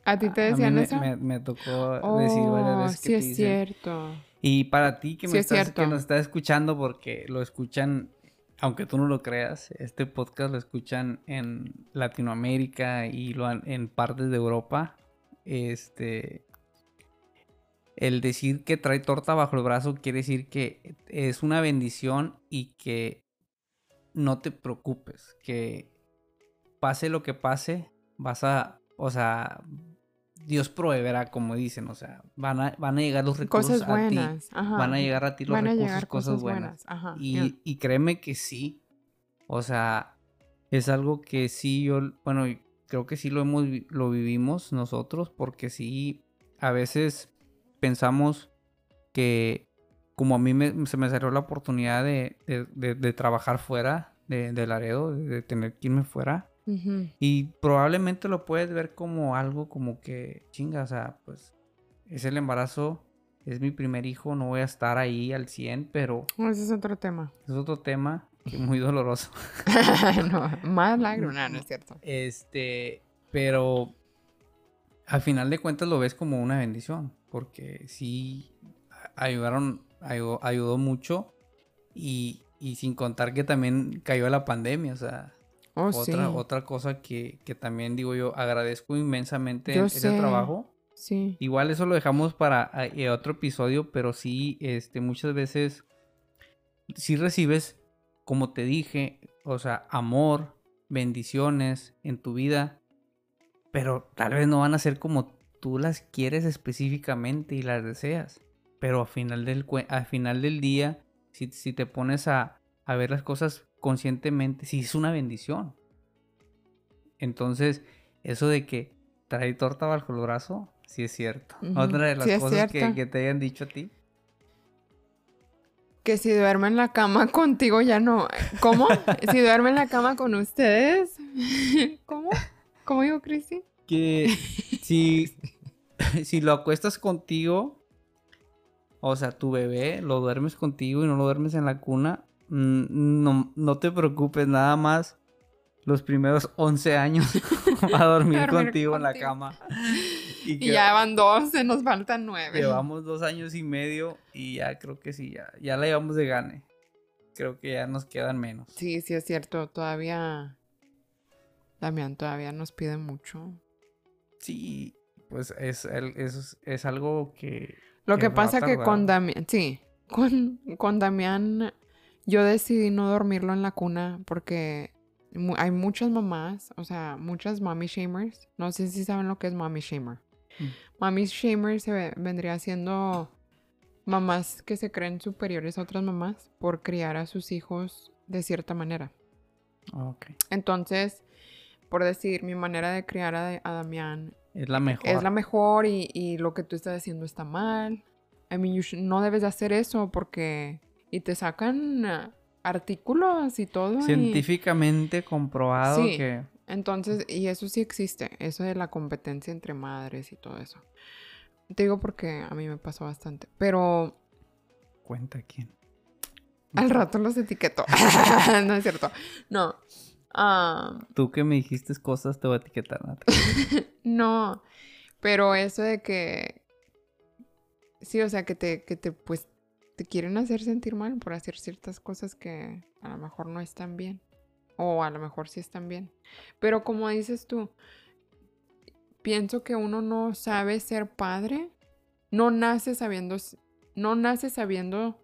¿A ti te
a mí
decían
me,
eso?
me- me tocó decir varias
Oh,
veces que
sí
te
es
dicen-
cierto.
Y para ti que, me
Sí, es
estás, que nos estás escuchando, porque lo escuchan, aunque tú no lo creas, este podcast lo escuchan en Latinoamérica y lo en partes de Europa. Este. El decir que trae torta bajo el brazo quiere decir que es una bendición y que no te preocupes, que pase lo que pase, vas a, o sea, Dios proveerá, como dicen, o sea, van a, van a llegar los recursos
Cosas
a ti,
buenas. Ajá.
van a llegar a ti los
Van
recursos,
llegar
cosas, buenas.
Ajá.
Y,
ya.
y créeme que sí, o sea, es algo que sí yo, bueno, creo que sí lo hemos, lo vivimos nosotros, porque sí, a veces pensamos que como a mí me- se me salió la oportunidad de, de- de- de trabajar fuera de, Laredo, de, de tener que irme fuera, Y probablemente lo puedes ver como algo como que chinga, o sea, pues es el embarazo, es mi primer hijo, no voy a estar ahí al 100, pero
Ese es otro tema.
es otro tema que muy doloroso.
no, más lágrimas, no, no es cierto.
Este, pero al final de cuentas lo ves como una bendición, porque sí ayudaron, ayudó, ayudó mucho y, y sin contar que también cayó la pandemia, o sea,
Oh,
otra,
sí.
otra cosa que, que también digo yo, agradezco inmensamente
Yo
ese
sé.
trabajo.
Sí.
Igual eso lo dejamos para eh, otro episodio, pero sí, este, muchas veces sí recibes, como te dije, o sea, amor, bendiciones en tu vida, pero tal vez no van a ser como tú las quieres específicamente y las deseas. Pero al final del, al final del día, si, si te pones a, a ver las cosas conscientemente, sí es una bendición. Entonces, eso de que trae torta bajo el brazo, sí es cierto. Otra de las
sí
cosas que, te hayan dicho a ti.
Que si duerme en la cama contigo ya no. ¿Cómo? si duerme en la cama con ustedes. ¿Cómo? ¿Cómo dijo Cristi?
Que si, si lo acuestas contigo, o sea, tu bebé, lo duermes contigo y no lo duermes en la cuna, no, no te preocupes, nada más los primeros 11 años va a dormir,
Dormir
contigo en la cama. Y,
ya van dos, se nos faltan nueve.
llevamos dos años y medio y ya creo que sí, ya, ya la llevamos de gane. Creo que ya nos quedan menos.
Sí, sí es cierto. Todavía. Damián todavía nos pide mucho.
Sí, pues es, es, es algo que...
Lo
Que
que pasa que con Damián, sí, con, con Damián yo decidí no dormirlo en la cuna porque hay muchas mamás, o sea, muchas mommy shamers. No sé si saben lo que es mommy shamer.
Mm.
Mommy shamer se ve- vendría siendo mamás que se creen superiores a otras mamás por criar a sus hijos de cierta manera. Entonces, por decir, mi manera de criar a, a Damián
Es la mejor.
es la mejor y, y lo que tú estás haciendo está mal. I mean, you should- no debes de hacer eso porque... Y te sacan ah, artículos y todo. y-
Científicamente comprobado
Sí.
que...
entonces, y eso sí existe, eso de la competencia entre madres y todo eso. Te digo porque a mí me pasó bastante. Pero
Cuenta quién.
al rato los etiqueto. no es cierto. No. Ah,
Tú que me dijiste cosas te voy a etiquetar. Nat.
No, pero eso de que sí, o sea, que te, que te, pues, te quieren hacer sentir mal por hacer ciertas cosas que a lo mejor no están bien. O a lo mejor sí están bien. Pero como dices tú, pienso que uno no sabe ser padre. No nace sabiendo, no nace sabiendo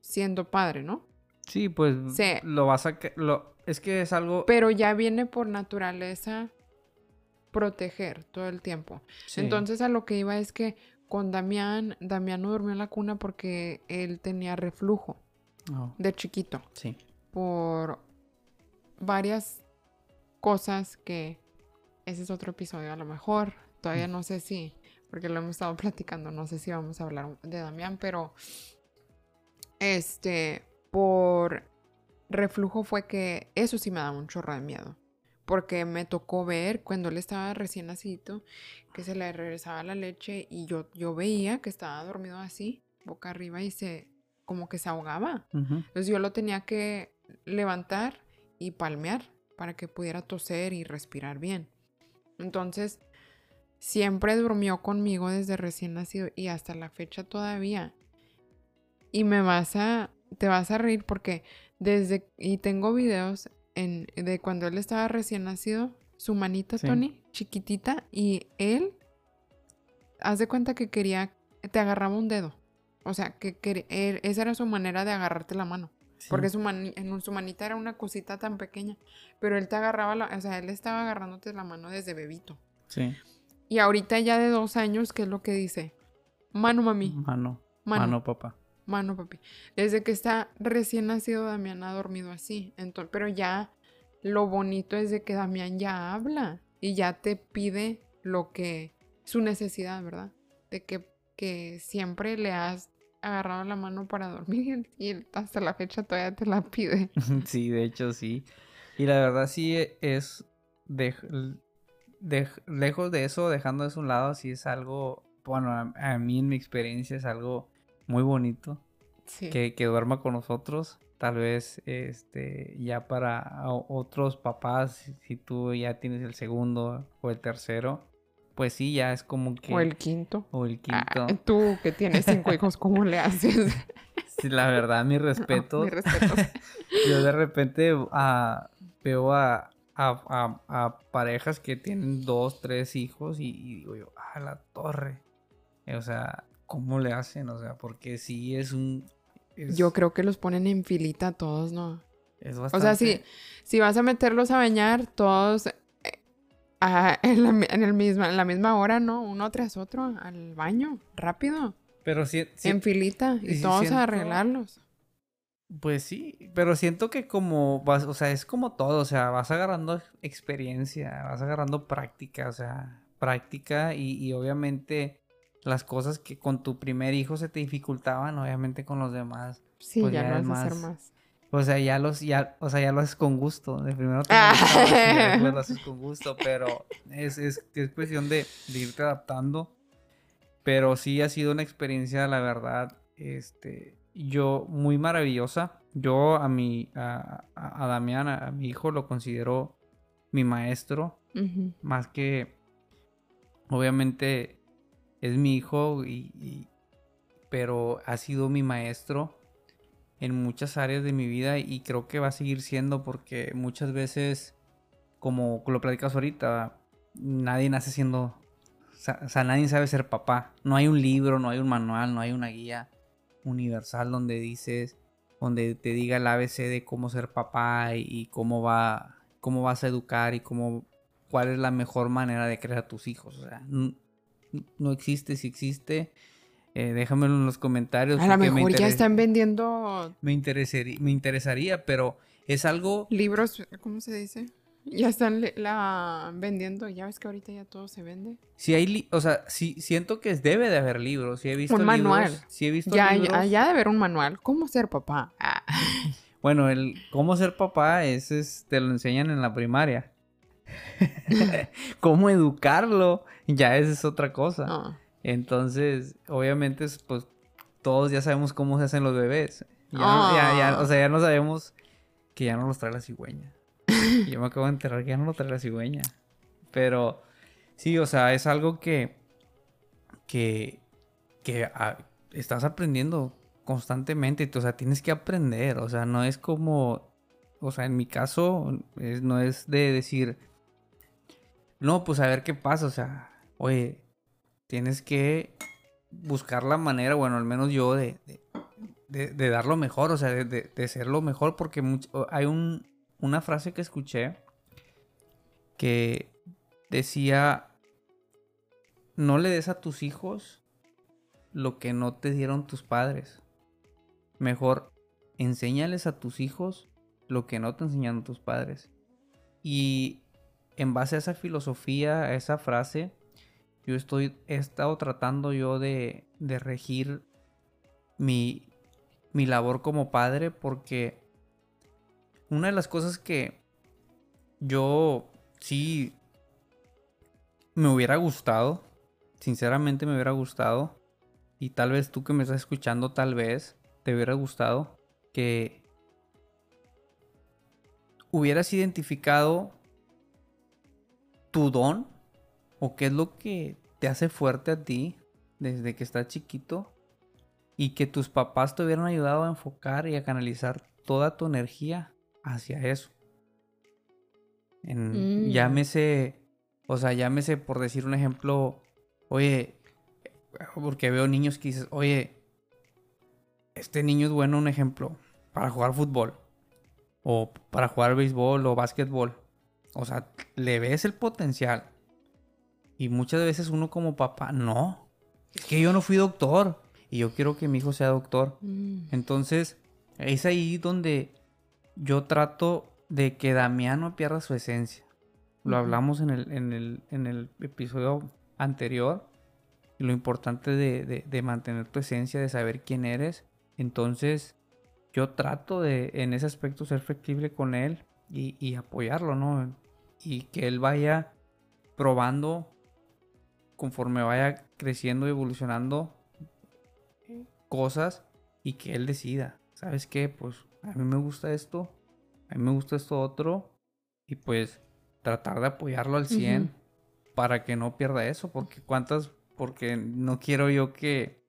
siendo padre, ¿no?
Sí, pues
Sí.
lo vas a... Lo... Es que es algo...
Pero ya viene por naturaleza proteger todo el tiempo.
sí.
Entonces a lo que iba es que con Damián, Damián no durmió en la cuna porque él tenía reflujo
Oh,
de chiquito
sí.
por varias cosas que ese es otro episodio a lo mejor. Todavía no sé si, porque lo hemos estado platicando, no sé si vamos a hablar de Damián, pero este, por reflujo fue que eso sí me da un chorro de miedo. Porque me tocó ver cuando él estaba recién nacido que se le regresaba la leche y yo, yo veía que estaba dormido así, boca arriba y se como que se ahogaba. Entonces yo lo tenía que levantar y palmear para que pudiera toser y respirar bien. Entonces, siempre durmió conmigo desde recién nacido y hasta la fecha todavía. Y me vas a, te vas a reír porque desde, y tengo videos en, de cuando él estaba recién nacido, su manita, Tony, chiquitita, y él, haz de cuenta que quería, te agarraba un dedo. O sea, que, esa era su manera de agarrarte la mano. Porque su, en su manita era una cosita tan pequeña. Pero él te agarraba, la, o sea, él estaba agarrándote la mano desde bebito.
Sí.
Y ahorita ya de dos años, ¿qué es lo que dice? Mano, mami.
Mano. Mano, papá.
Mano, papi. Desde que está recién nacido, Damián ha dormido así. Entonces, pero ya lo bonito es de que Damián ya habla y ya te pide lo que, su necesidad, ¿verdad? De que, que siempre le has agarrado la mano para dormir y hasta la fecha todavía te la pide.
Sí, de hecho sí. Y la verdad sí es, de, lejos de eso, dejando a un lado, sí es algo, bueno, a, mí en mi experiencia es algo muy bonito. Que, que duerma con nosotros. Tal vez este ya para otros papás, si tú ya tienes el segundo o el tercero, pues sí, ya es como que...
O el quinto.
O el quinto.
Ah, tú que tienes cinco hijos, ¿cómo le haces?
Sí, la verdad, mi respeto. mi respeto. Yo de repente uh, veo a, a, a, parejas que tienen dos, tres hijos y, digo yo, a la torre. O sea, ¿cómo le hacen? O sea, porque sí es un...
Yo creo que los ponen en filita todos, ¿no? Es bastante... O sea, si, si vas a meterlos a bañar, todos en, la, en, el misma, en la misma hora, ¿no? Uno tras otro al baño, rápido.
Pero sí.
en filita y, todos a arreglarlos.
Pues sí, pero siento que como vas, o sea, es como todo, o sea, vas agarrando experiencia, vas agarrando práctica, o sea, práctica y, y obviamente las cosas que con tu primer hijo se te dificultaban, obviamente con los demás.
Sí, pues ya, no vas a hacer más.
O sea, ya los, ya, o sea, ya lo haces con gusto. De primero te ah. lo haces con gusto, pero es, es, es cuestión de, irte adaptando. Pero sí ha sido una experiencia, la verdad, este, yo muy maravillosa. Yo a mi, a, a, Damián, a, mi hijo, lo considero mi maestro. Más que, obviamente, es mi hijo, y, pero ha sido mi maestro en muchas áreas de mi vida y creo que va a seguir siendo porque muchas veces, como lo platicas ahorita, nadie nace siendo, o sea, nadie sabe ser papá. No hay un libro, no hay un manual, no hay una guía universal donde dices, donde te diga el ABC de cómo ser papá y, cómo va, cómo vas a educar y cómo, cuál es la mejor manera de crear a tus hijos. O sea, no, existe, si existe eh, déjamelo en los comentarios.
A lo mejor ya están vendiendo.
Me interesaría, me interesaría, pero es algo.
Libros, ¿cómo se dice? Ya están la vendiendo, ya ves que ahorita ya todo se vende.
Sí hay, o sea, sí siento que debe de haber libros, sí he visto un
manual.
Sí he visto
ya, Ya, ya de haber un manual, ¿cómo ser papá? Ah.
Bueno, el cómo ser papá ese es, te lo enseñan en la primaria. cómo educarlo, ya esa es otra cosa. Ah. Entonces, obviamente, pues todos ya sabemos cómo se hacen los bebés. Ya, o sea, ya no sabemos que ya no los trae la cigüeña. Yo me acabo de enterar que ya no los trae la cigüeña. Pero sí, o sea, es algo que, que, que ah, estás aprendiendo constantemente. O sea, tienes que aprender. O sea, no es como, o sea, en mi caso, no es de decir, no, pues a ver qué pasa. O sea, oye, tienes que buscar la manera, bueno, al menos yo, de, de, dar lo mejor, o sea, de, ser lo mejor, porque hay un, una frase que escuché que decía, no le des a tus hijos lo que no te dieron tus padres. Mejor, enséñales a tus hijos lo que no te enseñaron tus padres. Y en base a esa filosofía, a esa frase, yo estoy, he estado tratando yo de, de regir mi, mi labor como padre porque una de las cosas que yo sí me hubiera gustado, sinceramente me hubiera gustado, y tal vez tú que me estás escuchando, tal vez te hubiera gustado que hubieras identificado tu don o qué es lo que te hace fuerte a ti desde que estás chiquito y que tus papás te hubieran ayudado a enfocar y a canalizar toda tu energía hacia eso. En,
Mm.
Llámese, o sea, llámese por decir un ejemplo, oye, porque veo niños que dices, oye, este niño es bueno, un ejemplo, para jugar fútbol, o para jugar béisbol o básquetbol. O sea, le ves el potencial. Y muchas veces uno como papá, no, es que yo no fui doctor y yo quiero que mi hijo sea doctor.
Mm.
Entonces, es ahí donde yo trato de que Damián no pierda su esencia. Lo hablamos en el, en el, en el episodio anterior. y Lo importante de, de- de mantener tu esencia, de saber quién eres. Entonces, yo trato de, en ese aspecto, ser flexible con él y, y apoyarlo, ¿no? Y que él vaya probando conforme vaya creciendo y evolucionando cosas y que él decida. ¿Sabes qué? Pues a mí me gusta esto, a mí me gusta esto otro y pues tratar de apoyarlo al 100
Ujú.
para que no pierda eso, porque cuántas, porque no quiero yo que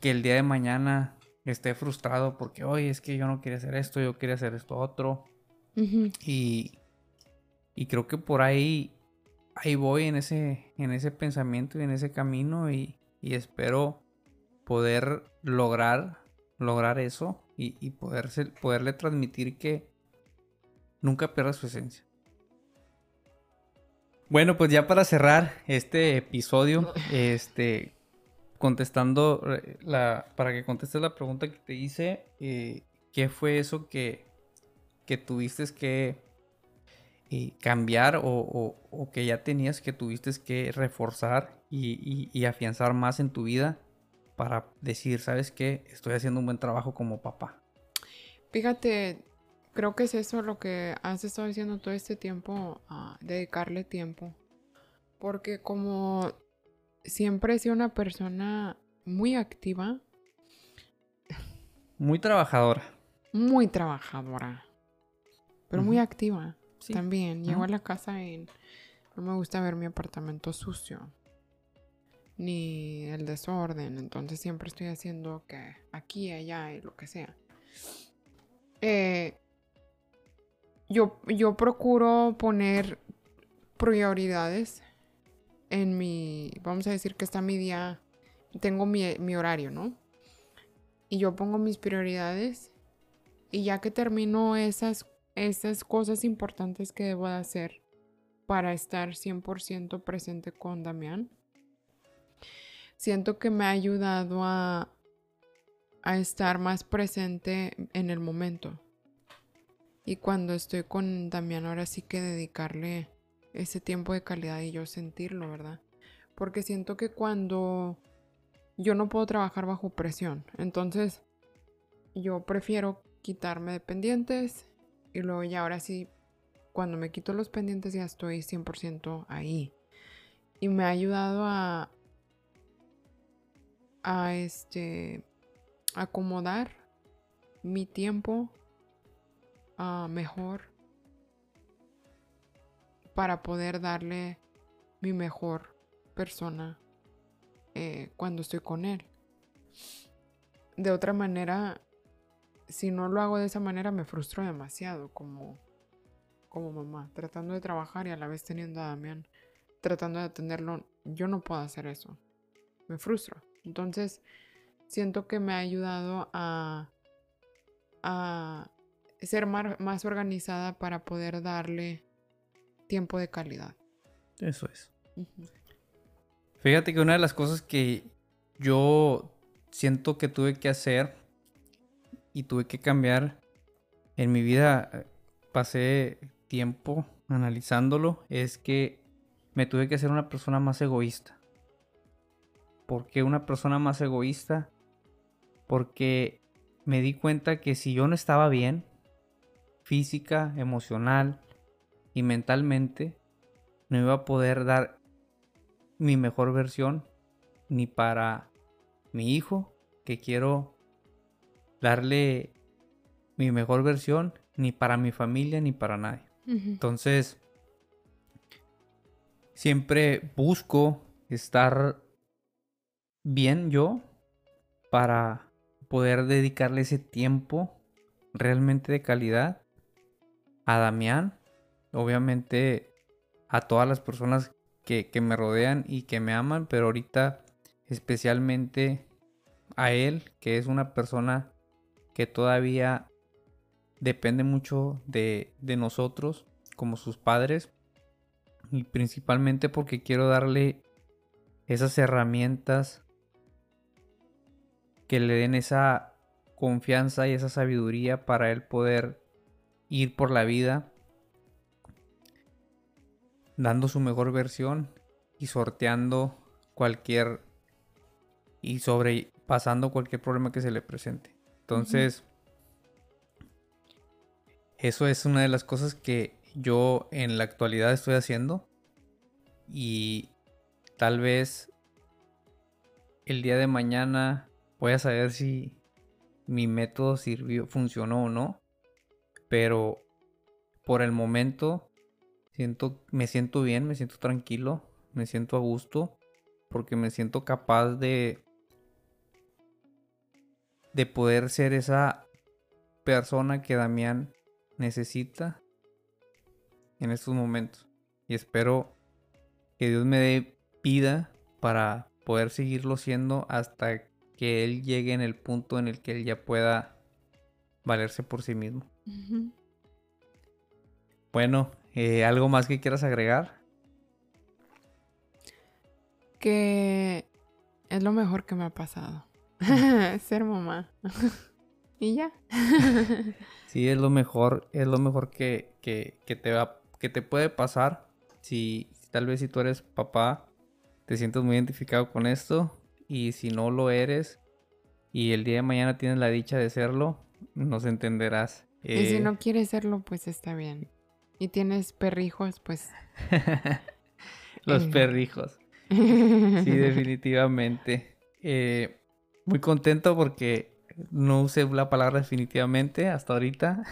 que el día de mañana esté frustrado porque, oye, es que yo no quería hacer esto, yo quería hacer esto otro. Y, y creo que por ahí, ahí voy en ese, en ese pensamiento y en ese camino y, y espero poder lograr, lograr eso y, y poderse, poderle transmitir que nunca pierda su esencia. Bueno, pues ya para cerrar este episodio, este, contestando eh, la, para que contestes la pregunta que te hice, eh, ¿qué fue eso que, que tuviste que eh, cambiar o, o- o que ya tenías que tuviste que reforzar y, y- y afianzar más en tu vida para decir, sabes qué, estoy haciendo un buen trabajo como papá?
Fíjate, creo que es eso lo que has estado diciendo todo este tiempo, a dedicarle tiempo. Porque como siempre he sido una persona muy activa,
Muy trabajadora.
muy trabajadora, pero muy activa
Sí.
también. Llego a la casa y no me gusta ver mi apartamento sucio, ni el desorden, entonces siempre estoy haciendo que aquí, allá y lo que sea. Eh, yo, yo procuro poner prioridades en mi, vamos a decir que está mi día, tengo mi, mi horario, ¿no? Y yo pongo mis prioridades y ya que termino esas, esas cosas importantes que debo de hacer para estar 100% presente con Damián, siento que me ha ayudado a, a estar más presente en el momento. Y cuando estoy con Damián, ahora sí que dedicarle ese tiempo de calidad y yo sentirlo, ¿verdad? Porque siento que cuando yo no puedo trabajar bajo presión, entonces yo prefiero quitarme de pendientes y luego ya ahora sí, cuando me quito los pendientes ya estoy 100% ahí. Y me ha ayudado a, a este, acomodar mi tiempo a mejor para poder darle mi mejor persona eh, cuando estoy con él. De otra manera, si no lo hago de esa manera, me frustro demasiado como, como mamá, tratando de trabajar y a la vez teniendo a Damián, tratando de atenderlo. Yo no puedo hacer eso. Me frustro. Entonces, siento que me ha ayudado a, a ser mar- más organizada para poder darle tiempo de calidad.
Eso es. Fíjate que una de las cosas que yo siento que tuve que hacer y tuve que cambiar en mi vida, pasé tiempo analizándolo, es que me tuve que hacer una persona más egoísta. ¿Por qué una persona más egoísta? Porque me di cuenta que si yo no estaba bien, física, emocional y mentalmente, no iba a poder dar mi mejor versión ni para mi hijo, que quiero darle mi mejor versión, ni para mi familia, ni para nadie. Entonces, siempre busco estar bien yo para poder dedicarle ese tiempo realmente de calidad a Damián, obviamente a todas las personas que, que me rodean y que me aman, pero ahorita especialmente a él, que es una persona que todavía depende mucho de, de nosotros como sus padres y principalmente porque quiero darle esas herramientas que le den esa confianza y esa sabiduría para él poder ir por la vida dando su mejor versión y sorteando cualquier y sobrepasando cualquier problema que se le presente. Entonces, eso es una de las cosas que yo en la actualidad estoy haciendo y tal vez el día de mañana voy a saber si mi método sirvió, funcionó o no, pero por el momento siento, me siento bien, me siento tranquilo, me siento a gusto, porque me siento capaz de de poder ser esa persona que Damián necesita en estos momentos. Y espero que Dios me dé vida para poder seguirlo siendo hasta que Él llegue en el punto en el que Él ya pueda valerse por sí mismo. Bueno, eh, ¿algo más que quieras agregar?
Que es lo mejor que me ha pasado. Ser mamá. y ya.
sí, es lo mejor, es lo mejor que, que, te va, que te puede pasar. Si tal vez si tú eres papá, te sientes muy identificado con esto. Y si no lo eres y el día de mañana tienes la dicha de serlo, nos entenderás.
Y si eh, no quieres serlo, pues está bien. Y tienes perrijos, pues.
Los eh. perrijos. Sí, definitivamente. Eh, muy contento porque no usé la palabra definitivamente hasta ahorita.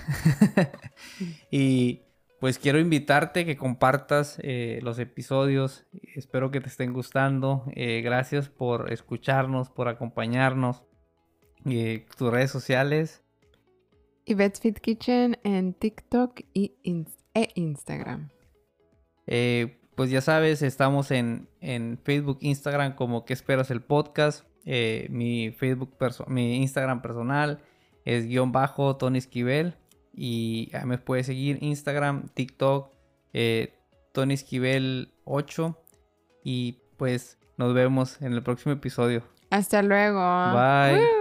y pues quiero invitarte que compartas eh, los episodios. Espero que te estén gustando. Eh, gracias por escucharnos, por acompañarnos. Eh, tus redes sociales.
Yvette's Fit Kitchen en TikTok y e Instagram.
pues ya sabes, estamos en, en Facebook, Instagram como que esperas el podcast. Eh, mi Facebook, mi Instagram personal es guion bajo Tony Esquivel. Y me puedes seguir Instagram, TikTok, eh, Tony Esquivel 8. Y pues nos vemos en el próximo episodio.
Hasta luego.
Bye.